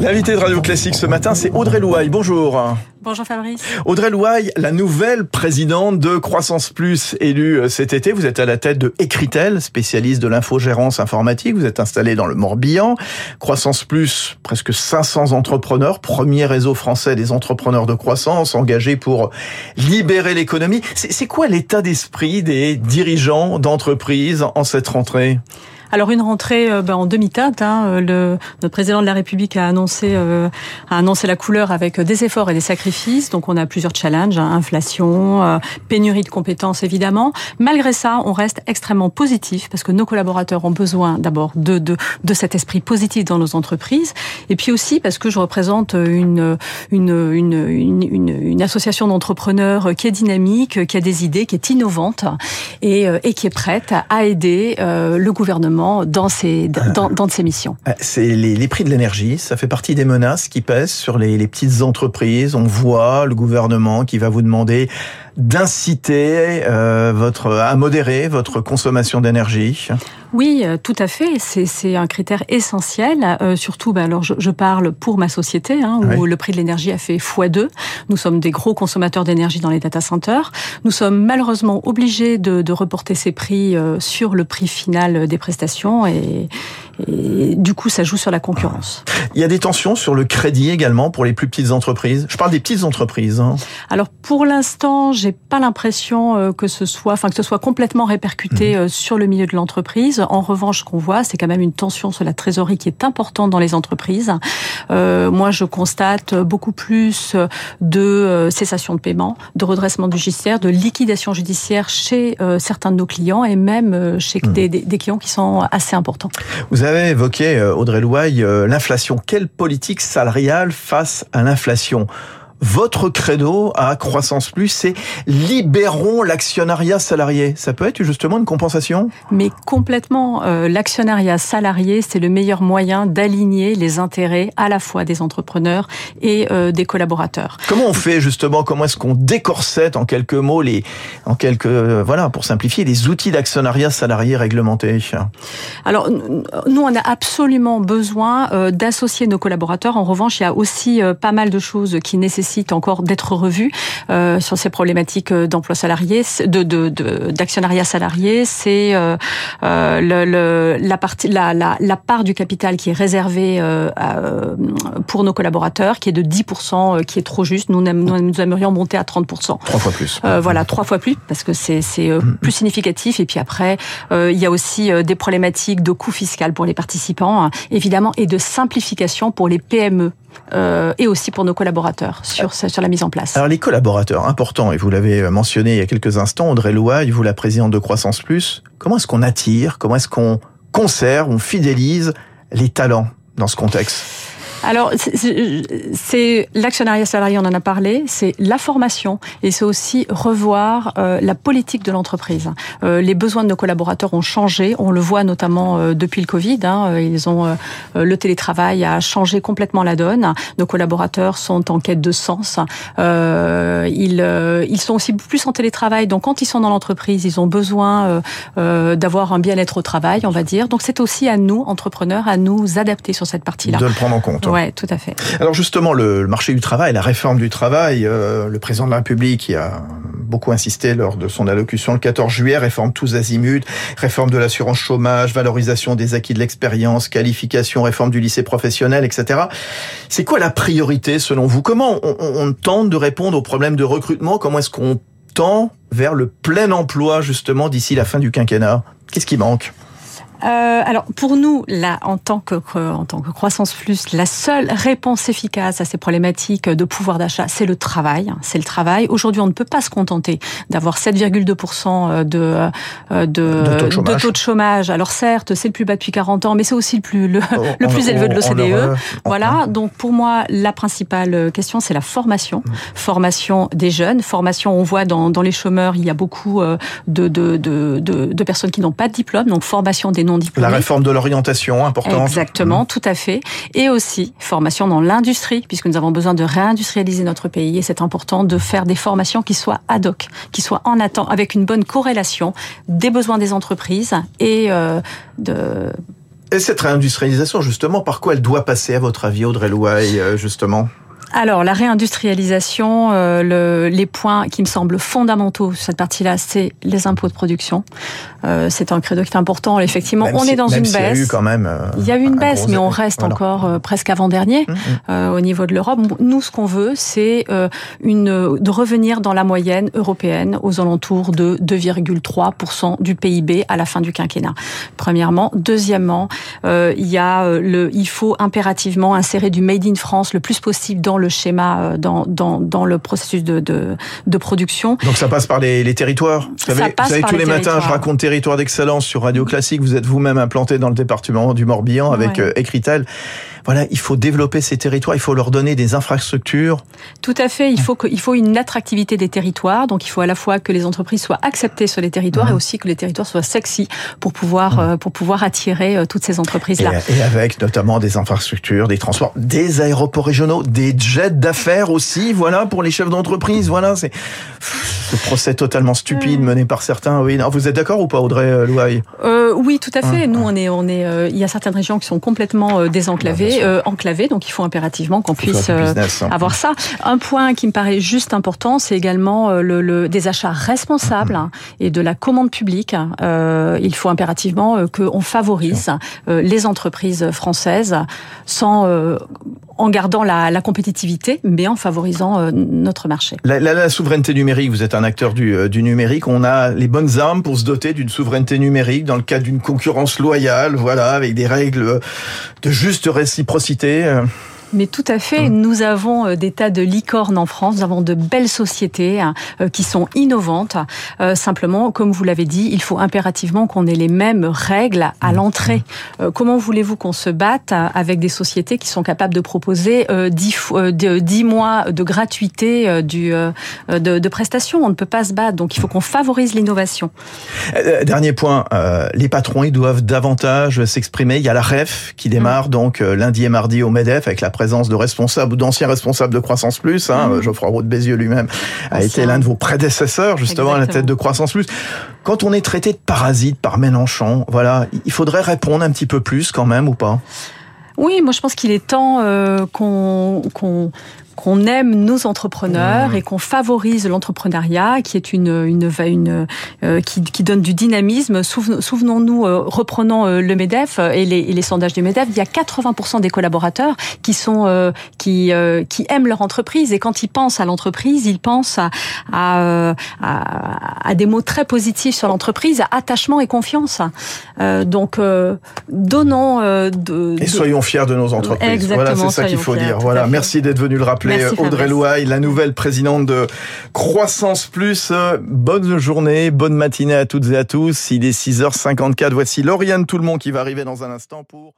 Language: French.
L'invité de Radio Classique ce matin, c'est Audrey Louaille. Bonjour. Bonjour Fabrice. Audrey Louaille, la nouvelle présidente de Croissance Plus élue euh, cet été. Vous êtes à la tête de Ecritel, spécialiste de l'infogérance informatique. Vous êtes installé dans le Morbihan. Croissance Plus, presque 500 entrepreneurs, premier réseau français des entrepreneurs de croissance, engagés pour libérer l'économie. C'est quoi l'état d'esprit des dirigeants d'entreprise en cette rentrée? Alors une rentrée euh, ben, en demi-teinte. Hein, euh, le notre président de la République a annoncé euh, a annoncé la couleur avec des efforts et des sacrifices. Donc on a plusieurs challenges hein, inflation, pénurie de compétences évidemment. Malgré ça, on reste extrêmement positif parce que nos collaborateurs ont besoin d'abord de, de de cet esprit positif dans nos entreprises et puis aussi parce que je représente une une une une, une, association d'entrepreneurs qui est dynamique, qui a des idées, qui est innovante et et qui est prête à aider le gouvernement dans ses, dans, dans ses missions. Euh, c'est les, les, prix de l'énergie, ça fait partie des menaces qui pèsent sur les, les petites entreprises. On voit le gouvernement qui va vous demander d'inciter euh, votre à modérer votre consommation d'énergie. Oui, euh, tout à fait. C'est un critère essentiel. Euh, surtout, ben alors je, je, parle pour ma société, hein, où le prix de l'énergie a fait x2. Nous sommes des gros consommateurs d'énergie dans les data centers. Nous sommes malheureusement obligés de, de reporter ces prix euh, sur le prix final des prestations et, et du coup, ça joue sur la concurrence. Il y a des tensions sur le crédit également pour les plus petites entreprises. Je parle des petites entreprises. Hein. Alors pour l'instant, j'ai pas l'impression euh, que ce soit, enfin que ce soit complètement répercuté mmh. sur le milieu de l'entreprise. En revanche, ce qu'on voit, c'est quand même une tension sur la trésorerie qui est importante dans les entreprises. Euh, moi, je constate beaucoup plus de euh, cessation de paiement, de redressement judiciaire, de liquidation judiciaire chez euh, certains de nos clients et même chez mmh. des, des, des, clients qui sont assez importants. Vous avez évoqué, Audrey Louaille, l'inflation. Quelle politique salariale face à l'inflation? Votre credo à Croissance Plus, c'est libérons l'actionnariat salarié. Ça peut être justement une compensation? Mais complètement. Euh, l'actionnariat salarié, c'est le meilleur moyen d'aligner les intérêts à la fois des entrepreneurs et euh, des collaborateurs. Comment on fait justement? Comment est-ce qu'on décorsette en quelques mots les, en quelques euh, voilà, pour simplifier, les outils d'actionnariat salarié réglementés? Alors nous, on a absolument besoin d'associer nos collaborateurs. En revanche, il y a aussi pas mal de choses qui nécessitent encore d'être revu euh, sur ces problématiques euh, d'emploi salarié, de d'actionnariat de, salarié. C'est euh, euh, le, le, la partie, la, la, la, part du capital qui est réservée euh, pour nos collaborateurs, qui est de 10%, qui est trop juste. Nous, nous, nous aimerions monter à 30%. Trois fois plus. voilà, trois fois plus, parce que c'est mm-hmm. plus significatif. Et puis après, il y a aussi des problématiques de coût fiscal pour les participants, hein, évidemment, et de simplification pour les PME euh, et aussi pour nos collaborateurs sur, sur la mise en place. Alors les collaborateurs, importants, et vous l'avez mentionné il y a quelques instants, Audrey Louaille, vous la présidente de Croissance Plus, comment est-ce qu'on attire, comment est-ce qu'on conserve, on fidélise les talents dans ce contexte? Alors, c'est l'actionnariat salarié, on en a parlé, c'est la formation et c'est aussi revoir euh, la politique de l'entreprise. Euh, les besoins de nos collaborateurs ont changé, on le voit notamment euh, depuis le Covid. Hein, ils ont le télétravail a changé complètement la donne. Nos collaborateurs sont en quête de sens. ils ils sont aussi plus en télétravail, donc quand ils sont dans l'entreprise, ils ont besoin d'avoir un bien-être au travail, on va dire. Donc c'est aussi à nous entrepreneurs à nous adapter sur cette partie-là. De le prendre en compte. Ouais, tout à fait. Alors justement, le, marché du travail, la réforme du travail, euh, le président de la République qui a beaucoup insisté lors de son allocution le 14 juillet, réforme tous azimuts, réforme de l'assurance chômage, valorisation des acquis de l'expérience, qualification, réforme du lycée professionnel, etc. C'est quoi la priorité selon vous? Comment on, on tente de répondre aux problèmes de recrutement? Comment est-ce qu'on tend vers le plein emploi justement d'ici la fin du quinquennat? Qu'est-ce qui manque? Euh, alors pour nous, là, en tant que en tant que croissance plus, la seule réponse efficace à ces problématiques de pouvoir d'achat, c'est le travail. C'est le travail. Aujourd'hui, on ne peut pas se contenter d'avoir 7,2% de de, de, taux de chômage. Alors certes, c'est le plus bas depuis 40 ans, mais c'est aussi le plus le, le plus élevé de l'OCDE. Voilà. Donc pour moi, la principale question, c'est la formation. Mmh. Formation des jeunes. Formation, on voit dans, dans les chômeurs, il y a beaucoup de de de, de, de personnes qui n'ont pas de diplôme. Donc formation des la réforme de l'orientation, importante. Exactement, mmh. tout à fait. Et aussi, formation dans l'industrie, puisque nous avons besoin de réindustrialiser notre pays. Et c'est important de faire des formations qui soient ad hoc, qui soient en attente, avec une bonne corrélation des besoins des entreprises et euh, de Et cette réindustrialisation, justement, par quoi elle doit passer, à votre avis, Audrey Louaille, euh, justement? Alors, la réindustrialisation, euh, le, les points qui me semblent fondamentaux sur cette partie-là, c'est les impôts de production. Euh, c'est un credo qui est important. Effectivement, on est dans une baisse. Il y a eu quand même. Euh, il y a eu une baisse, mais on reste encore euh, presque avant-dernier mmh, mmh. au niveau de l'Europe. Nous, ce qu'on veut, c'est une de revenir dans la moyenne européenne aux alentours de 2,3% du PIB à la fin du quinquennat. Premièrement, deuxièmement, il y a le, il faut impérativement insérer du made in France le plus possible dans le schéma, euh, dans, dans, dans le processus de, de, de, production. Donc ça passe par les, les territoires. Vous savez, vous savez tous les, matins, je raconte territoire d'excellence sur Radio Classique. Vous êtes vous-même implanté dans le département du Morbihan avec ouais. Euh, voilà, il faut développer ces territoires, il faut leur donner des infrastructures. Tout à fait, il faut que, il faut une attractivité des territoires, donc il faut à la fois que les entreprises soient acceptées sur les territoires mmh. et aussi que les territoires soient sexy pour pouvoir, mmh. euh, pour pouvoir attirer euh, toutes ces entreprises-là. Et, et, avec notamment des infrastructures, des transports, des aéroports régionaux, des jets d'affaires aussi, voilà, pour les chefs d'entreprise, voilà, c'est ce procès totalement stupide mené par certains. Oui, non, vous êtes d'accord ou pas, Audrey euh, Louaille euh, Oui, tout à fait. Mmh. Nous, on est, on est, euh, il y a certaines régions qui sont complètement désenclavées euh, enclavé, donc il faut impérativement qu'on puisse business, hein. avoir ça. Un point qui me paraît juste important, c'est également le, le, des achats responsables mmh. et de la commande publique. Il faut impérativement qu'on favorise les entreprises françaises sans en gardant la, la, compétitivité, mais en favorisant euh, notre marché. La, souveraineté numérique, vous êtes un acteur du, du, numérique, on a les bonnes armes pour se doter d'une souveraineté numérique dans le cadre d'une concurrence loyale, voilà, avec des règles de juste réciprocité. Mais tout à fait. Mmh. Nous avons euh, des tas de licornes en France. Nous avons de belles sociétés hein, euh, qui sont innovantes. Euh, simplement, comme vous l'avez dit, il faut impérativement qu'on ait les mêmes règles à mmh. l'entrée. Comment voulez-vous qu'on se batte avec des sociétés qui sont capables de proposer 10, 10 mois de gratuité du, de, de prestations? On ne peut pas se battre. Donc, il faut qu'on favorise l'innovation. Dernier point. Les patrons, ils doivent davantage s'exprimer. Il y a la REF qui démarre mmh. donc lundi et mardi au MEDEF avec la présence de responsables ou d'anciens responsables de Croissance Plus. Hein, mmh. Geoffroy Roux de Bézieux lui-même a été l'un de vos prédécesseurs justement Exactement. à la tête de Croissance Plus. Quand on est traité de parasite par Mélenchon, voilà, il faudrait répondre un petit peu plus quand même ou pas? Oui, moi je pense qu'il est temps euh, qu'on qu qu'on aime nos entrepreneurs mmh. et qu'on favorise l'entrepreneuriat, qui est une une, une euh, qui, qui, donne du dynamisme. Souvenons-nous, euh, reprenons euh, le Medef et les, et les, sondages du Medef, il y a 80% des collaborateurs qui sont euh, qui euh, qui aiment leur entreprise et quand ils pensent à l'entreprise, ils pensent à à, à, à des mots très positifs sur l'entreprise, attachement et confiance. donc donnons de, et soyons fiers de nos entreprises. Exactement, voilà, c'est ça qu'il faut dire. Voilà, merci d'être venu le rappeler. Merci, Audrey Louaille, la nouvelle présidente de Croissance Plus. Bonne journée, bonne matinée à toutes et à tous. Il est 6h54. Voici Lauriane Tout le monde qui va arriver dans un instant pour...